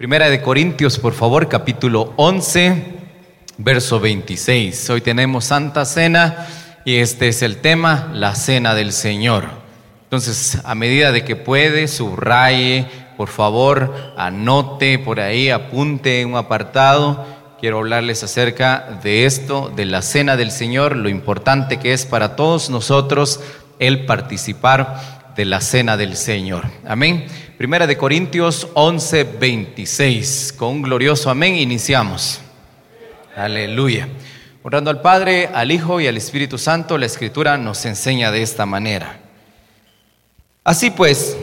Primera de Corintios, por favor, capítulo 11, verso 26. Hoy tenemos Santa Cena y este es el tema, la Cena del Señor. Entonces, a medida de que puede, subraye, por favor, anote por ahí, apunte en un apartado. Quiero hablarles acerca de esto, de la Cena del Señor, lo importante que es para todos nosotros el participar de la Cena del Señor. Amén. Primera de Corintios 11, 26. Con un glorioso amén iniciamos. Aleluya. Orando al Padre, al Hijo y al Espíritu Santo, la Escritura nos enseña de esta manera. Así pues,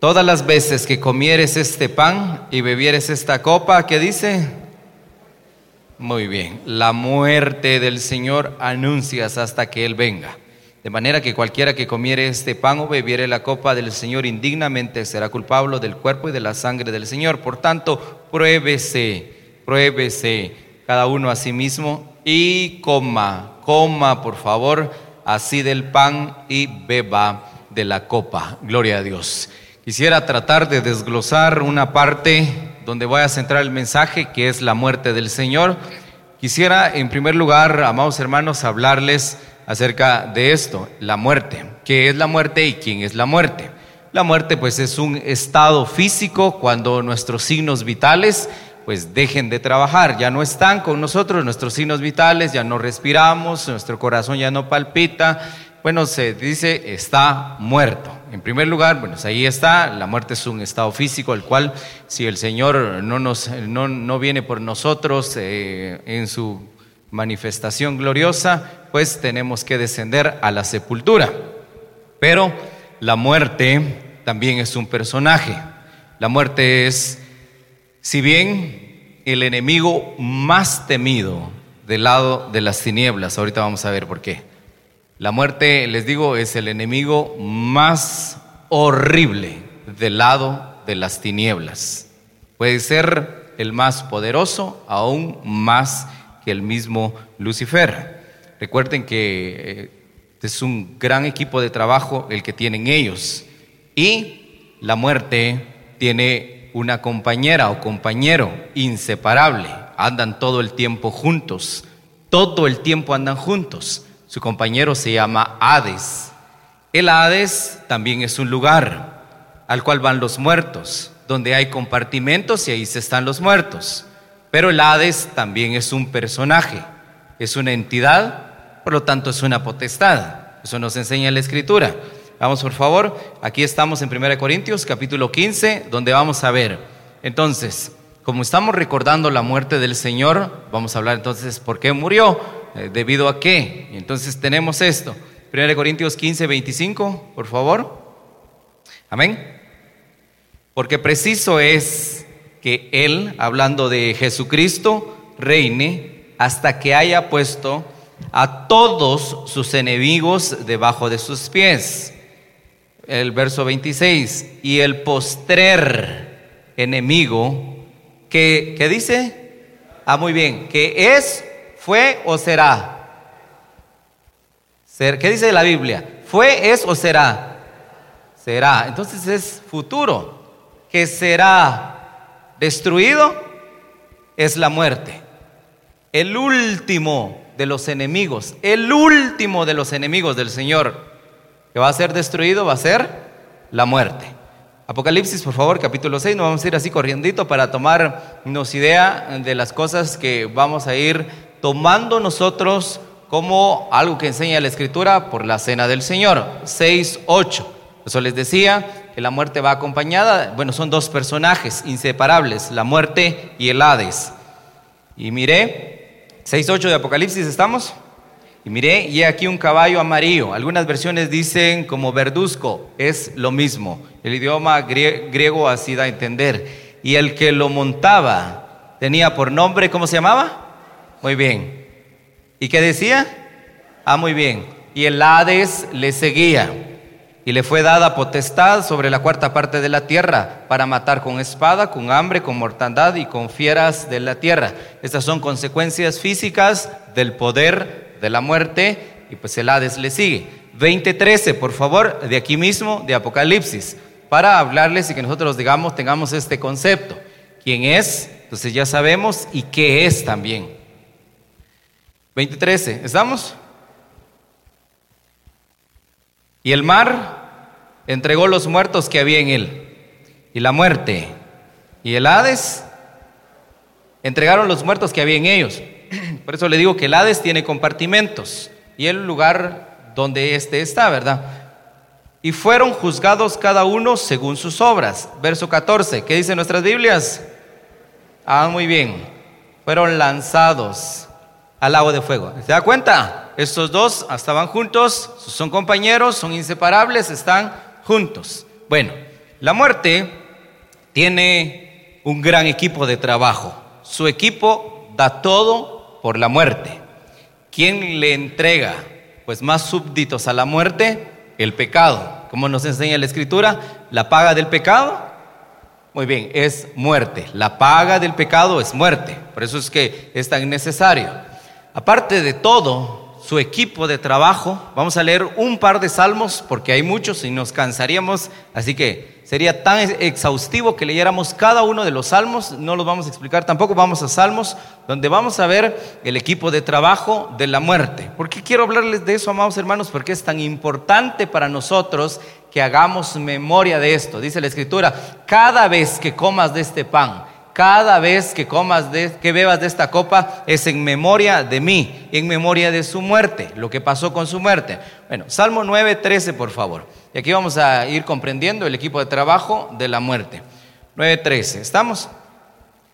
todas las veces que comieres este pan y bebieres esta copa, ¿qué dice? Muy bien, la muerte del Señor anuncias hasta que Él venga. De manera que cualquiera que comiere este pan o bebiere la copa del Señor indignamente será culpable del cuerpo y de la sangre del Señor. Por tanto, pruébese, pruébese cada uno a sí mismo y coma, coma por favor así del pan y beba de la copa. Gloria a Dios. Quisiera tratar de desglosar una parte donde voy a centrar el mensaje que es la muerte del Señor. Quisiera en primer lugar, amados hermanos, hablarles acerca de esto, la muerte. ¿Qué es la muerte y quién es la muerte? La muerte pues es un estado físico cuando nuestros signos vitales pues dejen de trabajar, ya no están con nosotros nuestros signos vitales, ya no respiramos, nuestro corazón ya no palpita, bueno, se dice está muerto. En primer lugar, bueno, ahí está, la muerte es un estado físico, el cual si el Señor no, nos, no, viene por nosotros eh, en su manifestación gloriosa, pues tenemos que descender a la sepultura. Pero la muerte también es un personaje. La muerte es, si bien el enemigo más temido del lado de las tinieblas, ahorita vamos a ver por qué. La muerte, les digo, es el enemigo más horrible del lado de las tinieblas. Puede ser el más poderoso, aún más el mismo Lucifer. Recuerden que eh, es un gran equipo de trabajo el que tienen ellos. Y la muerte tiene una compañera o compañero inseparable. Andan todo el tiempo juntos. Todo el tiempo andan juntos. Su compañero se llama Hades. El Hades también es un lugar al cual van los muertos, donde hay compartimentos y ahí se están los muertos. Pero el Hades también es un personaje, es una entidad, por lo tanto es una potestad. Eso nos enseña la Escritura. Vamos por favor, aquí estamos en 1 Corintios capítulo 15, donde vamos a ver. Entonces, como estamos recordando la muerte del Señor, vamos a hablar entonces por qué murió, eh, debido a qué. Entonces tenemos esto. 1 Corintios 15, 25, por favor. Amén. Porque preciso es que Él, hablando de Jesucristo, reine hasta que haya puesto a todos sus enemigos debajo de sus pies. El verso 26, y el postrer enemigo, que, ¿qué dice? Ah, muy bien, que es, fue o será. ¿Qué dice la Biblia? ¿Fue, es o será? Será. Entonces es futuro. Que será destruido es la muerte. El último de los enemigos, el último de los enemigos del Señor que va a ser destruido va a ser la muerte. Apocalipsis, por favor, capítulo 6, nos vamos a ir así corriendito para tomarnos idea de las cosas que vamos a ir tomando nosotros como algo que enseña la Escritura por la cena del Señor. 6, 8. Eso les decía, que la muerte va acompañada, bueno, son dos personajes inseparables, la muerte y el Hades. Y miré, 6.8 de Apocalipsis estamos, y miré, y aquí un caballo amarillo. Algunas versiones dicen como verduzco, es lo mismo. El idioma griego así da a entender. Y el que lo montaba tenía por nombre, ¿cómo se llamaba? Muy bien. ¿Y qué decía? Ah, muy bien. Y el Hades le seguía y le fue dada potestad sobre la cuarta parte de la tierra para matar con espada, con hambre, con mortandad y con fieras de la tierra. Estas son consecuencias físicas del poder de la muerte y pues el Hades le sigue. 20:13, por favor, de aquí mismo, de Apocalipsis, para hablarles y que nosotros digamos, tengamos este concepto. quién es, entonces ya sabemos, y qué es también. 23, ¿estamos? Y el mar entregó los muertos que había en él, y la muerte, y el Hades entregaron los muertos que había en ellos. Por eso le digo que el Hades tiene compartimentos, y el lugar donde éste está, ¿verdad? Y fueron juzgados cada uno según sus obras. Verso 14, ¿qué dicen nuestras Biblias? Ah, muy bien. Fueron lanzados al lago de fuego. ¿Se da cuenta? Estos dos estaban juntos, son compañeros, son inseparables, están juntos. Bueno, la muerte tiene un gran equipo de trabajo. Su equipo da todo por la muerte. ¿Quién le entrega pues más súbditos a la muerte? El pecado. Como nos enseña la escritura, la paga del pecado, muy bien, es muerte. La paga del pecado es muerte. Por eso es que es tan necesario. Aparte de todo, su equipo de trabajo, vamos a leer un par de salmos porque hay muchos y nos cansaríamos, así que sería tan exhaustivo que leyéramos cada uno de los salmos, no los vamos a explicar tampoco, vamos a salmos donde vamos a ver el equipo de trabajo de la muerte. ¿Por qué quiero hablarles de eso, amados hermanos? Porque es tan importante para nosotros que hagamos memoria de esto. Dice la escritura, cada vez que comas de este pan, cada vez que comas, de, que bebas de esta copa, es en memoria de mí, en memoria de su muerte, lo que pasó con su muerte. Bueno, Salmo 9, 13, por favor. Y aquí vamos a ir comprendiendo el equipo de trabajo de la muerte. 9.13, ¿estamos?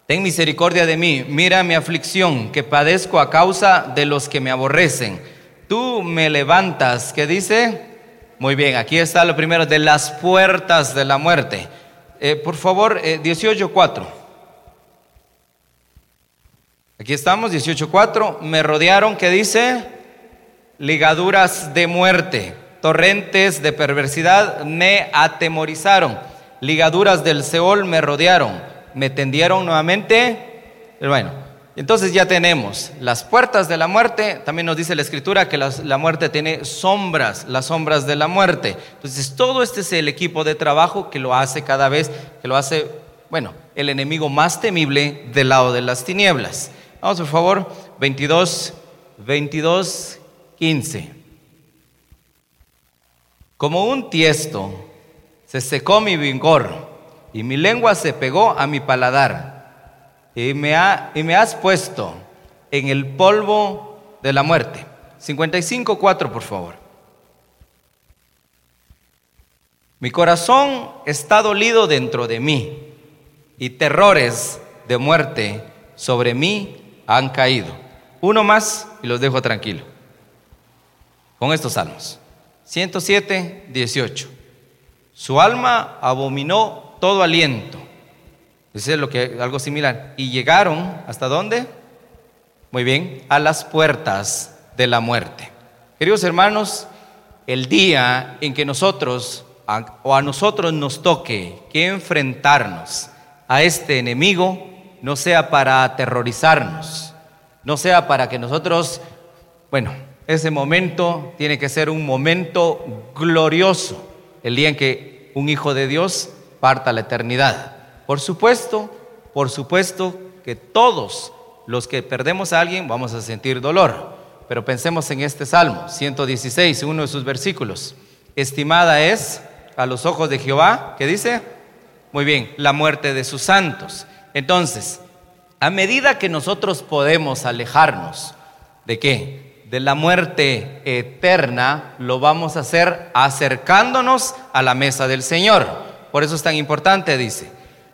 Ten misericordia de mí, mira mi aflicción que padezco a causa de los que me aborrecen. Tú me levantas, ¿qué dice? Muy bien, aquí está lo primero, de las puertas de la muerte. Eh, por favor, eh, 18.4. Aquí estamos, 18.4. Me rodearon, ¿qué dice? Ligaduras de muerte, torrentes de perversidad me atemorizaron. Ligaduras del Seol me rodearon, me tendieron nuevamente. Bueno, entonces ya tenemos las puertas de la muerte. También nos dice la escritura que la muerte tiene sombras, las sombras de la muerte. Entonces todo este es el equipo de trabajo que lo hace cada vez, que lo hace, bueno, el enemigo más temible del lado de las tinieblas. Vamos, por favor, 22, 22, 15. Como un tiesto se secó mi vigor y mi lengua se pegó a mi paladar y me, ha, y me has puesto en el polvo de la muerte. 55, 4, por favor. Mi corazón está dolido dentro de mí y terrores de muerte sobre mí han caído. Uno más y los dejo tranquilo. Con estos salmos. 107, 18. Su alma abominó todo aliento. Ese es lo que algo similar. Y llegaron hasta dónde? Muy bien, a las puertas de la muerte. Queridos hermanos, el día en que nosotros o a nosotros nos toque que enfrentarnos a este enemigo, no sea para aterrorizarnos, no sea para que nosotros, bueno, ese momento tiene que ser un momento glorioso, el día en que un hijo de Dios parta a la eternidad. Por supuesto, por supuesto que todos los que perdemos a alguien vamos a sentir dolor, pero pensemos en este Salmo 116, uno de sus versículos. Estimada es a los ojos de Jehová, ¿qué dice? Muy bien, la muerte de sus santos. Entonces, a medida que nosotros podemos alejarnos de qué? De la muerte eterna, lo vamos a hacer acercándonos a la mesa del Señor. Por eso es tan importante, dice,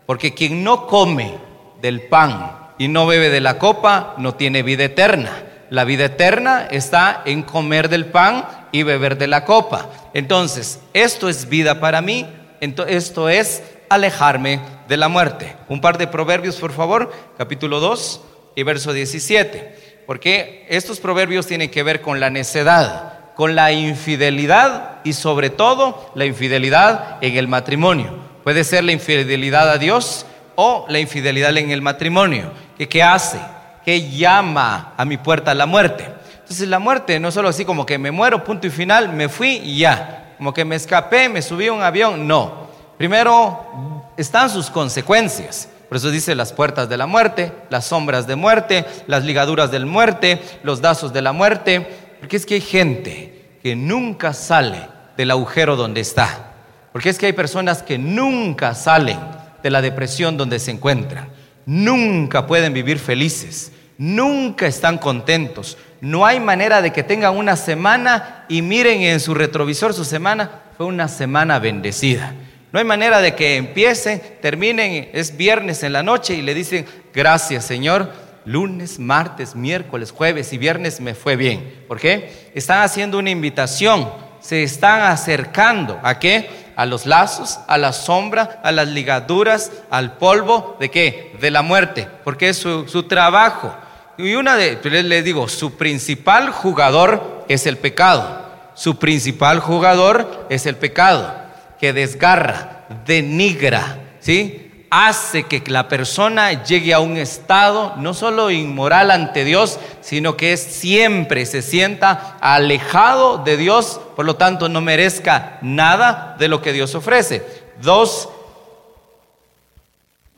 porque quien no come del pan y no bebe de la copa, no tiene vida eterna. La vida eterna está en comer del pan y beber de la copa. Entonces, esto es vida para mí, esto es alejarme de la muerte. Un par de proverbios, por favor, capítulo 2 y verso 17. Porque estos proverbios tienen que ver con la necedad, con la infidelidad y sobre todo la infidelidad en el matrimonio. Puede ser la infidelidad a Dios o la infidelidad en el matrimonio. ¿Qué, qué hace? ¿Qué llama a mi puerta la muerte? Entonces la muerte no solo así como que me muero, punto y final, me fui y ya. Como que me escapé, me subí a un avión. No. Primero están sus consecuencias. Por eso dice las puertas de la muerte, las sombras de muerte, las ligaduras de muerte, los dazos de la muerte. Porque es que hay gente que nunca sale del agujero donde está. Porque es que hay personas que nunca salen de la depresión donde se encuentran. Nunca pueden vivir felices. Nunca están contentos. No hay manera de que tengan una semana y miren en su retrovisor su semana. Fue una semana bendecida. No hay manera de que empiecen, terminen, es viernes en la noche y le dicen, gracias Señor, lunes, martes, miércoles, jueves y viernes me fue bien. ¿Por qué? Están haciendo una invitación, se están acercando a qué? A los lazos, a la sombra, a las ligaduras, al polvo, ¿de qué? De la muerte, porque es su, su trabajo. Y una de, les digo, su principal jugador es el pecado. Su principal jugador es el pecado que desgarra, denigra, ¿sí? Hace que la persona llegue a un estado no solo inmoral ante Dios, sino que siempre se sienta alejado de Dios, por lo tanto no merezca nada de lo que Dios ofrece. 2,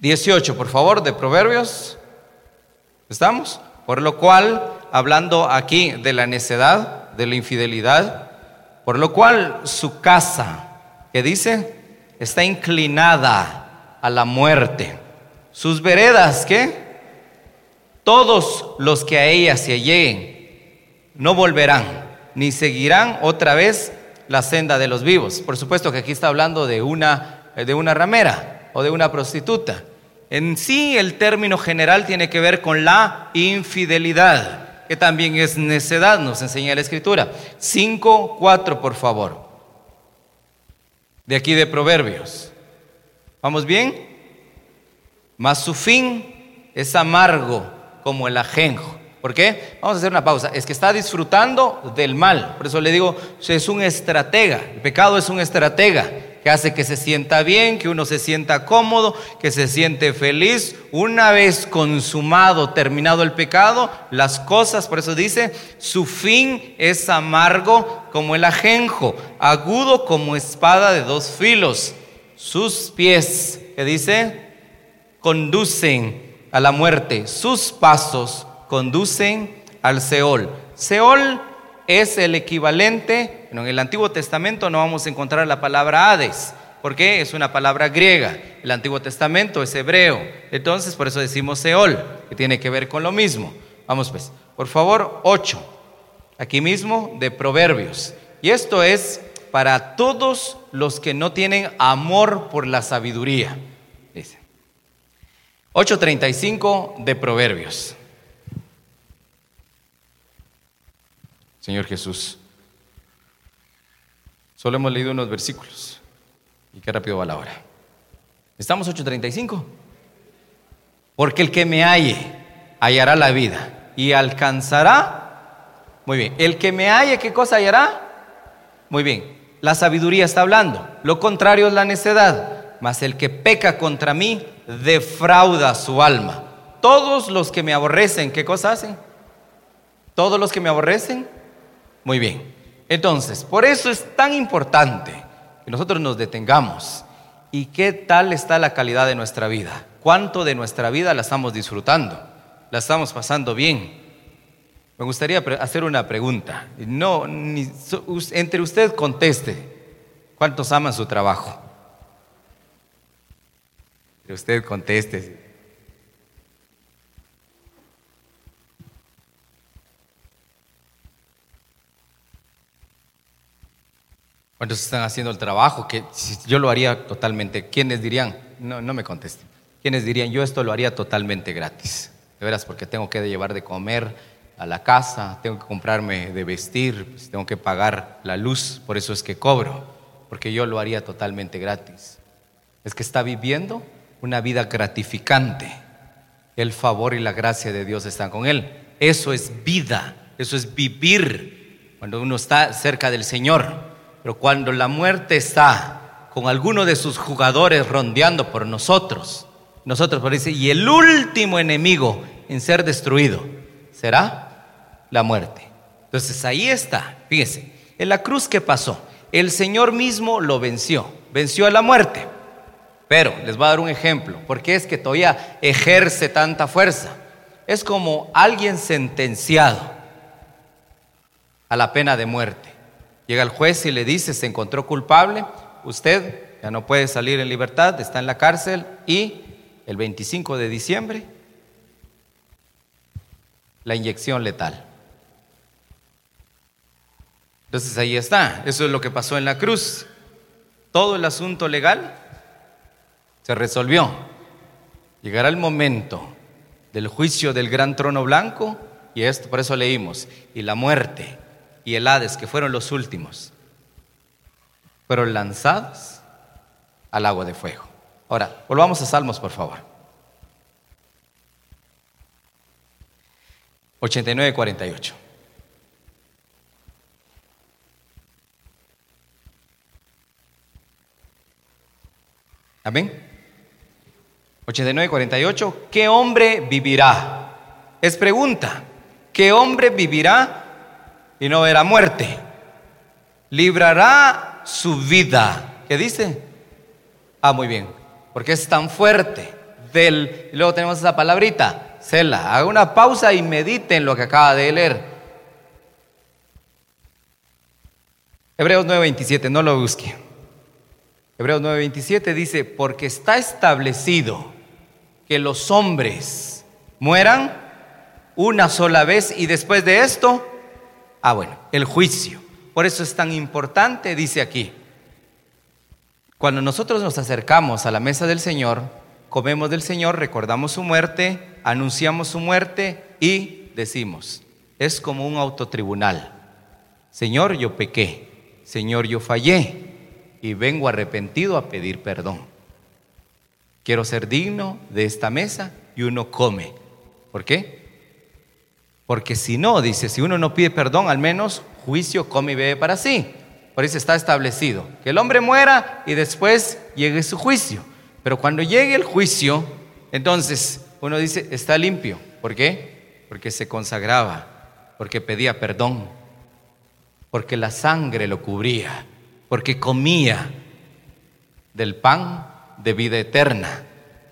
18, por favor, de Proverbios. ¿Estamos? Por lo cual, hablando aquí de la necedad, de la infidelidad, por lo cual su casa, que dice, está inclinada a la muerte. Sus veredas, ¿qué? Todos los que a ella se lleguen no volverán, ni seguirán otra vez la senda de los vivos. Por supuesto que aquí está hablando de una, de una ramera o de una prostituta. En sí el término general tiene que ver con la infidelidad, que también es necedad, nos enseña la escritura. 5, 4, por favor de aquí de Proverbios. ¿Vamos bien? Mas su fin es amargo como el ajenjo. ¿Por qué? Vamos a hacer una pausa. Es que está disfrutando del mal. Por eso le digo, es un estratega. El pecado es un estratega que hace que se sienta bien, que uno se sienta cómodo, que se siente feliz. Una vez consumado, terminado el pecado, las cosas, por eso dice, su fin es amargo como el ajenjo, agudo como espada de dos filos. Sus pies, que dice, conducen a la muerte, sus pasos conducen al Seol. Seol es el equivalente, en el Antiguo Testamento no vamos a encontrar la palabra Hades, porque es una palabra griega. El Antiguo Testamento es hebreo. Entonces, por eso decimos Seol, que tiene que ver con lo mismo. Vamos pues, por favor, 8. Aquí mismo de Proverbios. Y esto es para todos los que no tienen amor por la sabiduría. Dice. 8.35 de Proverbios. Señor Jesús. Solo hemos leído unos versículos. Y qué rápido va la hora. Estamos 8.35. Porque el que me halle, hallará la vida y alcanzará. Muy bien. El que me halle, ¿qué cosa hallará? Muy bien. La sabiduría está hablando. Lo contrario es la necedad. Mas el que peca contra mí, defrauda su alma. Todos los que me aborrecen, ¿qué cosa hacen? Todos los que me aborrecen, muy bien. Entonces, por eso es tan importante que nosotros nos detengamos. ¿Y qué tal está la calidad de nuestra vida? ¿Cuánto de nuestra vida la estamos disfrutando? ¿La estamos pasando bien? Me gustaría hacer una pregunta. No, entre usted conteste. ¿Cuántos aman su trabajo? Usted conteste. ¿Cuántos están haciendo el trabajo? Que yo lo haría totalmente. ¿Quiénes dirían? No, no me contesten. ¿Quiénes dirían? Yo esto lo haría totalmente gratis. De veras, porque tengo que llevar de comer a la casa, tengo que comprarme de vestir, pues, tengo que pagar la luz, por eso es que cobro, porque yo lo haría totalmente gratis. Es que está viviendo una vida gratificante. El favor y la gracia de Dios están con él. Eso es vida, eso es vivir cuando uno está cerca del Señor. Pero cuando la muerte está con alguno de sus jugadores rondeando por nosotros, nosotros por dice, y el último enemigo en ser destruido será la muerte. Entonces ahí está, fíjese, en la cruz que pasó, el Señor mismo lo venció, venció a la muerte. Pero les voy a dar un ejemplo. ¿Por qué es que todavía ejerce tanta fuerza? Es como alguien sentenciado a la pena de muerte. Llega el juez y le dice, se encontró culpable, usted ya no puede salir en libertad, está en la cárcel y el 25 de diciembre la inyección letal. Entonces ahí está, eso es lo que pasó en la cruz. Todo el asunto legal se resolvió. Llegará el momento del juicio del gran trono blanco y esto por eso leímos, y la muerte y el Hades que fueron los últimos fueron lanzados al agua de fuego. Ahora, volvamos a Salmos, por favor. 89, 48. Amén. 89, 48. ¿Qué hombre vivirá? Es pregunta. ¿Qué hombre vivirá y no verá muerte? Librará su vida. ¿Qué dice? Ah, muy bien. Porque es tan fuerte. Del, luego tenemos esa palabrita, cela. Haga una pausa y medite en lo que acaba de leer. Hebreos 9:27, no lo busque. Hebreos 9:27 dice, porque está establecido que los hombres mueran una sola vez y después de esto, ah bueno, el juicio. Por eso es tan importante, dice aquí. Cuando nosotros nos acercamos a la mesa del Señor, comemos del Señor, recordamos su muerte, anunciamos su muerte y decimos, es como un autotribunal. Señor, yo pequé. Señor, yo fallé y vengo arrepentido a pedir perdón. Quiero ser digno de esta mesa y uno come. ¿Por qué? Porque si no, dice, si uno no pide perdón, al menos juicio come y bebe para sí. Por eso está establecido, que el hombre muera y después llegue su juicio. Pero cuando llegue el juicio, entonces uno dice, está limpio. ¿Por qué? Porque se consagraba, porque pedía perdón, porque la sangre lo cubría porque comía del pan de vida eterna.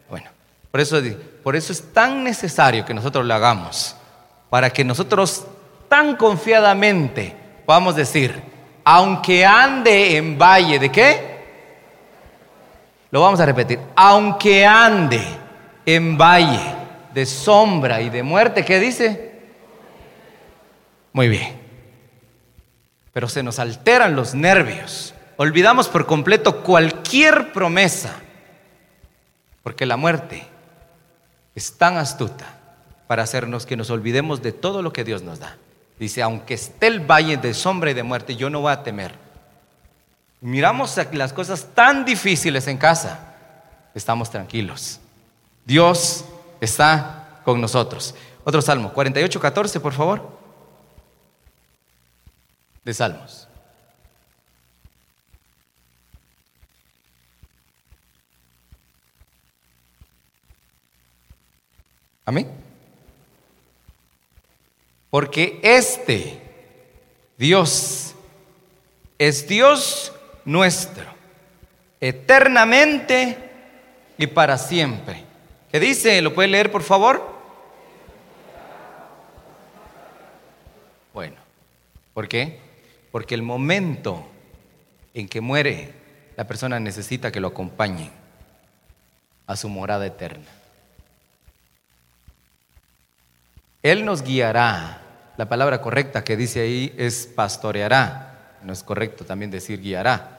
Bueno, por eso, por eso es tan necesario que nosotros lo hagamos, para que nosotros tan confiadamente podamos decir, aunque ande en valle de qué? Lo vamos a repetir, aunque ande en valle de sombra y de muerte, ¿qué dice? Muy bien pero se nos alteran los nervios. Olvidamos por completo cualquier promesa, porque la muerte es tan astuta para hacernos que nos olvidemos de todo lo que Dios nos da. Dice, aunque esté el valle de sombra y de muerte, yo no voy a temer. Miramos las cosas tan difíciles en casa, estamos tranquilos. Dios está con nosotros. Otro salmo, 48, 14, por favor de Salmos. Amén. Porque este Dios es Dios nuestro, eternamente y para siempre. ¿Qué dice? ¿Lo puede leer, por favor? Bueno, ¿por qué? Porque el momento en que muere, la persona necesita que lo acompañe a su morada eterna. Él nos guiará. La palabra correcta que dice ahí es pastoreará. No es correcto también decir guiará.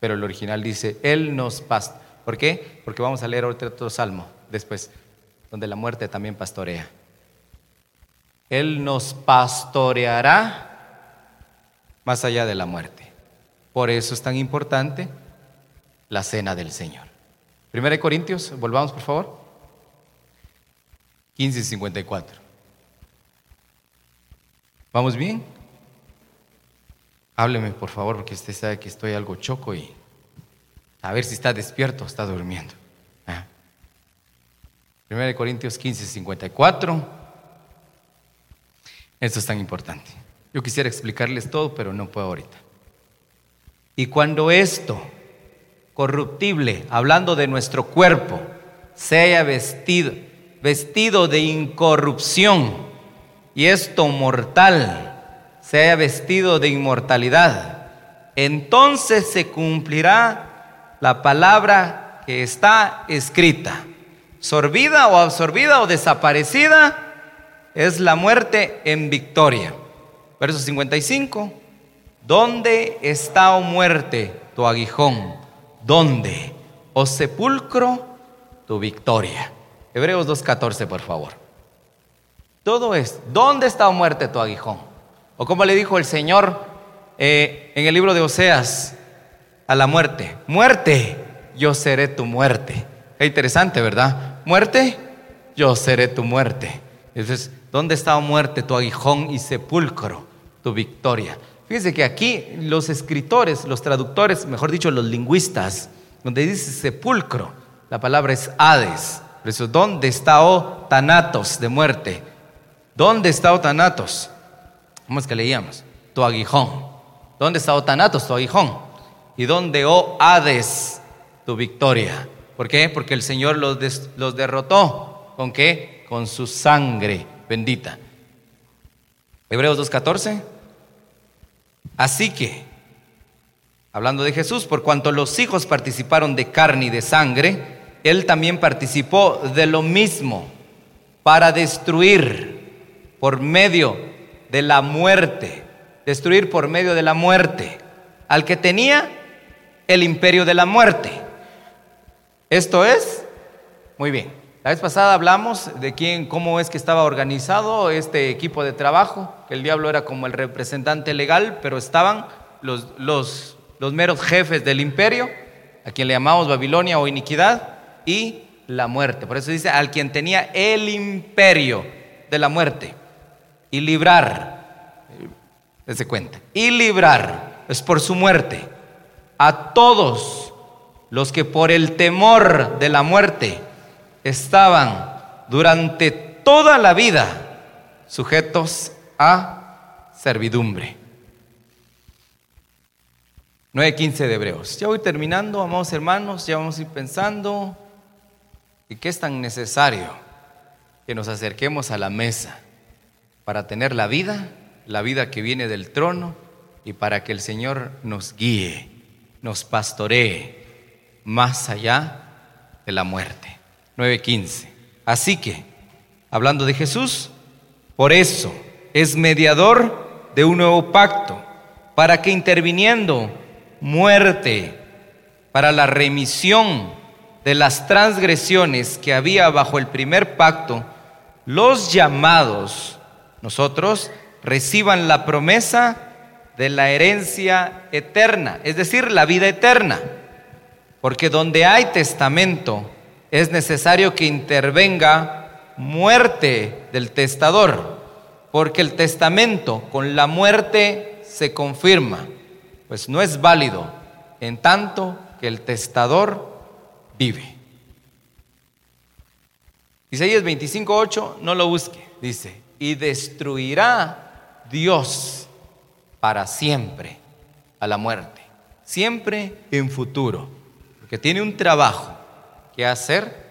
Pero el original dice, Él nos pastoreará. ¿Por qué? Porque vamos a leer otro, otro salmo después, donde la muerte también pastorea. Él nos pastoreará más allá de la muerte. Por eso es tan importante la cena del Señor. Primera de Corintios, volvamos por favor. 15 y 54. ¿Vamos bien? Hábleme por favor, porque usted sabe que estoy algo choco y a ver si está despierto o está durmiendo. Ah. Primera de Corintios 15 54. Esto es tan importante. Yo quisiera explicarles todo, pero no puedo ahorita. Y cuando esto corruptible, hablando de nuestro cuerpo, sea vestido, vestido de incorrupción, y esto mortal, sea vestido de inmortalidad. Entonces se cumplirá la palabra que está escrita. Sorbida o absorbida o desaparecida es la muerte en victoria. Verso 55. ¿Dónde está, oh muerte, tu aguijón? ¿Dónde, oh sepulcro, tu victoria? Hebreos 2.14, por favor. Todo es, ¿dónde está, muerte, tu aguijón? O como le dijo el Señor eh, en el libro de Oseas a la muerte, muerte, yo seré tu muerte. Es interesante, ¿verdad? Muerte, yo seré tu muerte. Entonces, ¿dónde está, muerte, tu aguijón y sepulcro, tu victoria? Fíjense que aquí los escritores, los traductores, mejor dicho, los lingüistas, donde dice sepulcro, la palabra es Hades. Por eso, ¿dónde está, oh tanatos de muerte? ¿Dónde está, oh tanatos? ¿Cómo es que leíamos? Tu aguijón. ¿Dónde está, oh tanatos, tu aguijón? ¿Y dónde, oh Hades, tu victoria? ¿Por qué? Porque el Señor los, los derrotó. ¿Con qué? Con su sangre bendita. Hebreos 2.14. Así que, hablando de Jesús, por cuanto los hijos participaron de carne y de sangre, Él también participó de lo mismo para destruir por medio de la muerte, destruir por medio de la muerte al que tenía el imperio de la muerte. Esto es, muy bien, la vez pasada hablamos de quién, cómo es que estaba organizado este equipo de trabajo, que el diablo era como el representante legal, pero estaban los, los, los meros jefes del imperio, a quien le llamamos Babilonia o iniquidad, y la muerte. Por eso dice, al quien tenía el imperio de la muerte, y librar, desde cuenta, y librar, es por su muerte, a todos los que por el temor de la muerte, estaban durante toda la vida sujetos a servidumbre. 9.15 de Hebreos. Ya voy terminando, amados hermanos, ya vamos a ir pensando y qué es tan necesario que nos acerquemos a la mesa para tener la vida, la vida que viene del trono y para que el Señor nos guíe, nos pastoree más allá de la muerte. 9:15. Así que, hablando de Jesús, por eso es mediador de un nuevo pacto, para que interviniendo muerte para la remisión de las transgresiones que había bajo el primer pacto, los llamados, nosotros, reciban la promesa de la herencia eterna, es decir, la vida eterna. Porque donde hay testamento, es necesario que intervenga muerte del testador, porque el testamento con la muerte se confirma, pues no es válido en tanto que el testador vive. Isaías 25:8, no lo busque, dice, y destruirá Dios para siempre a la muerte, siempre en futuro, porque tiene un trabajo qué hacer,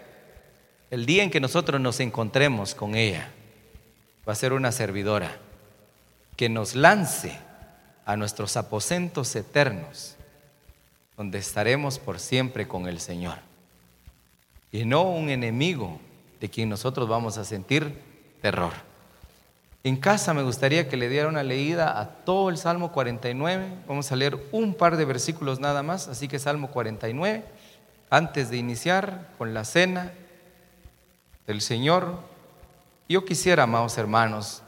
el día en que nosotros nos encontremos con ella, va a ser una servidora que nos lance a nuestros aposentos eternos, donde estaremos por siempre con el Señor. Y no un enemigo de quien nosotros vamos a sentir terror. En casa me gustaría que le diera una leída a todo el Salmo 49. Vamos a leer un par de versículos nada más, así que Salmo 49 antes de iniciar con la cena del Señor, yo quisiera, amados hermanos,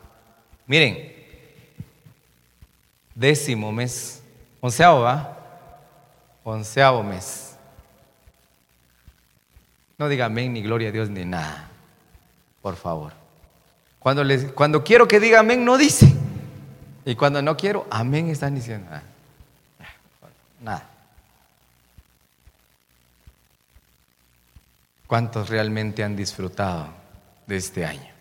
miren, décimo mes, onceavo, ¿va? Onceavo mes. No diga amén, ni gloria a Dios, ni nada, por favor. Cuando, les, cuando quiero que diga amén, no dice. Y cuando no quiero, amén están diciendo. Ah, nada. ¿Cuántos realmente han disfrutado de este año?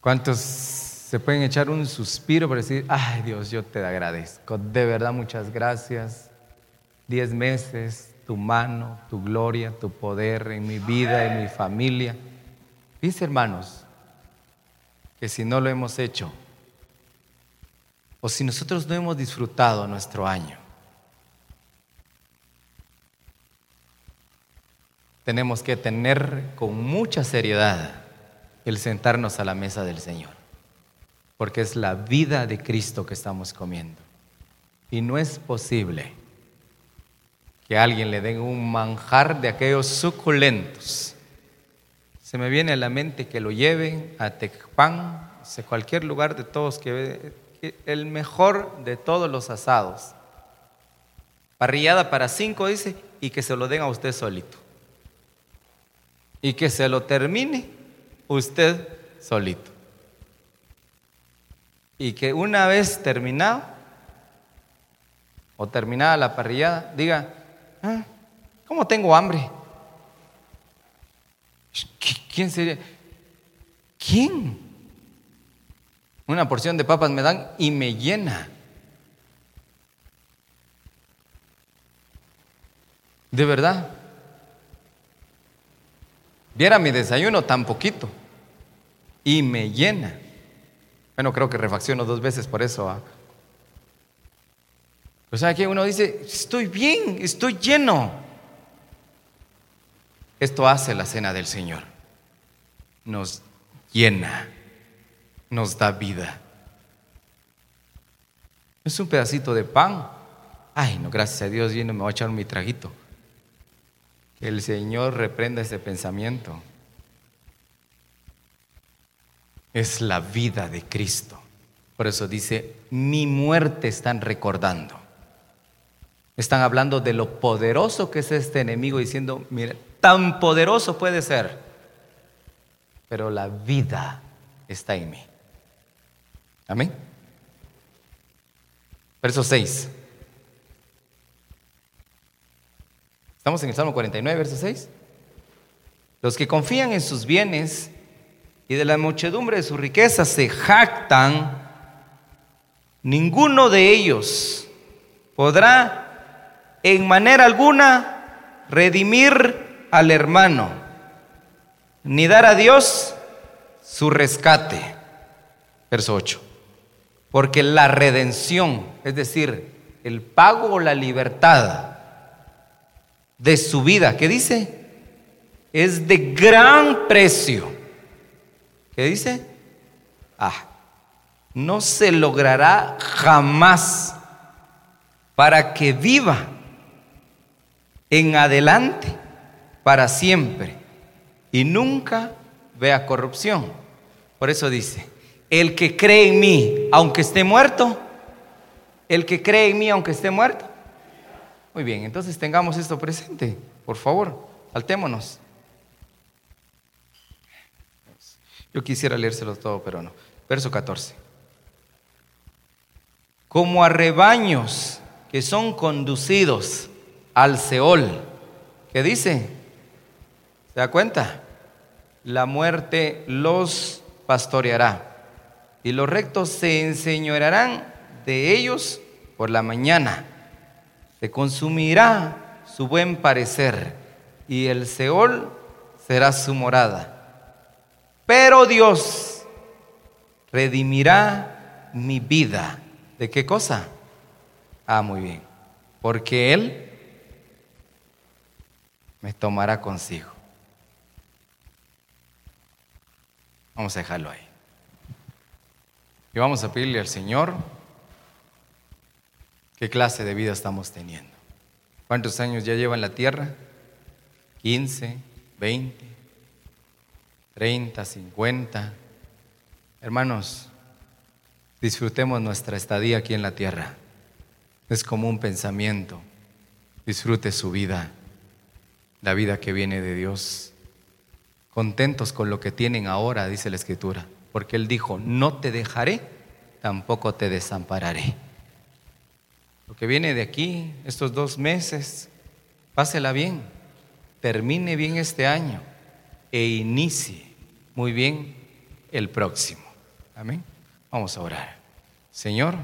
¿Cuántos Se pueden echar un suspiro para decir, ay Dios, yo te agradezco. De verdad, muchas gracias. Diez meses, tu mano, tu gloria, tu poder en mi vida, en mi familia. Dice hermanos, que si no lo hemos hecho, o si nosotros no hemos disfrutado nuestro año, tenemos que tener con mucha seriedad el sentarnos a la mesa del Señor, porque es la vida de Cristo que estamos comiendo. Y no es posible que alguien le den un manjar de aquellos suculentos. Se me viene a la mente que lo lleven a Tecpan, a cualquier lugar de todos, que el mejor de todos los asados. Parrillada para cinco, dice, y que se lo den a usted solito y que se lo termine usted solito. Y que una vez terminado o terminada la parrillada, diga, ah, ¿cómo tengo hambre? ¿Quién sería? ¿Quién? Una porción de papas me dan y me llena. ¿De verdad? Viera mi desayuno tan poquito y me llena. Bueno, creo que refacciono dos veces por eso. ¿ah? O sea, que uno dice, estoy bien, estoy lleno. Esto hace la cena del Señor. Nos llena, nos da vida. Es un pedacito de pan. Ay, no, gracias a Dios, lleno, me voy a echar mi traguito el Señor reprenda ese pensamiento. Es la vida de Cristo. Por eso dice, mi muerte están recordando. Están hablando de lo poderoso que es este enemigo diciendo, mira, tan poderoso puede ser, pero la vida está en mí. Amén. Verso 6. Estamos en el Salmo 49, verso 6. Los que confían en sus bienes y de la muchedumbre de sus riquezas se jactan, ninguno de ellos podrá en manera alguna redimir al hermano, ni dar a Dios su rescate. Verso 8. Porque la redención, es decir, el pago o la libertad, de su vida. ¿Qué dice? Es de gran precio. ¿Qué dice? Ah, no se logrará jamás para que viva en adelante para siempre y nunca vea corrupción. Por eso dice, el que cree en mí, aunque esté muerto, el que cree en mí, aunque esté muerto, muy bien, entonces tengamos esto presente, por favor, saltémonos. Yo quisiera leérselo todo, pero no. Verso 14. Como a rebaños que son conducidos al Seol, ¿qué dice? ¿Se da cuenta? La muerte los pastoreará y los rectos se enseñorearán de ellos por la mañana se consumirá su buen parecer y el Seol será su morada. Pero Dios redimirá mi vida. ¿De qué cosa? Ah, muy bien. Porque Él me tomará consigo. Vamos a dejarlo ahí. Y vamos a pedirle al Señor ¿Qué clase de vida estamos teniendo? ¿Cuántos años ya lleva en la tierra? ¿15, 20, 30, 50? Hermanos, disfrutemos nuestra estadía aquí en la tierra. Es como un pensamiento. Disfrute su vida, la vida que viene de Dios. Contentos con lo que tienen ahora, dice la Escritura, porque Él dijo, no te dejaré, tampoco te desampararé. Lo que viene de aquí, estos dos meses, pásela bien, termine bien este año e inicie muy bien el próximo. Amén. Vamos a orar. Señor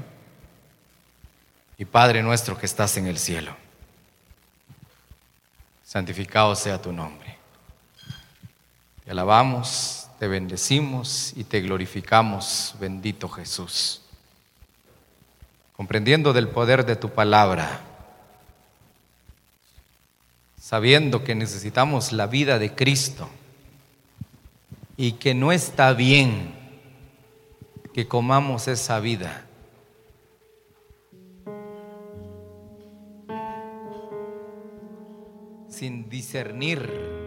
y Padre nuestro que estás en el cielo, santificado sea tu nombre. Te alabamos, te bendecimos y te glorificamos, bendito Jesús. Comprendiendo del poder de tu palabra, sabiendo que necesitamos la vida de Cristo y que no está bien que comamos esa vida. sin discernir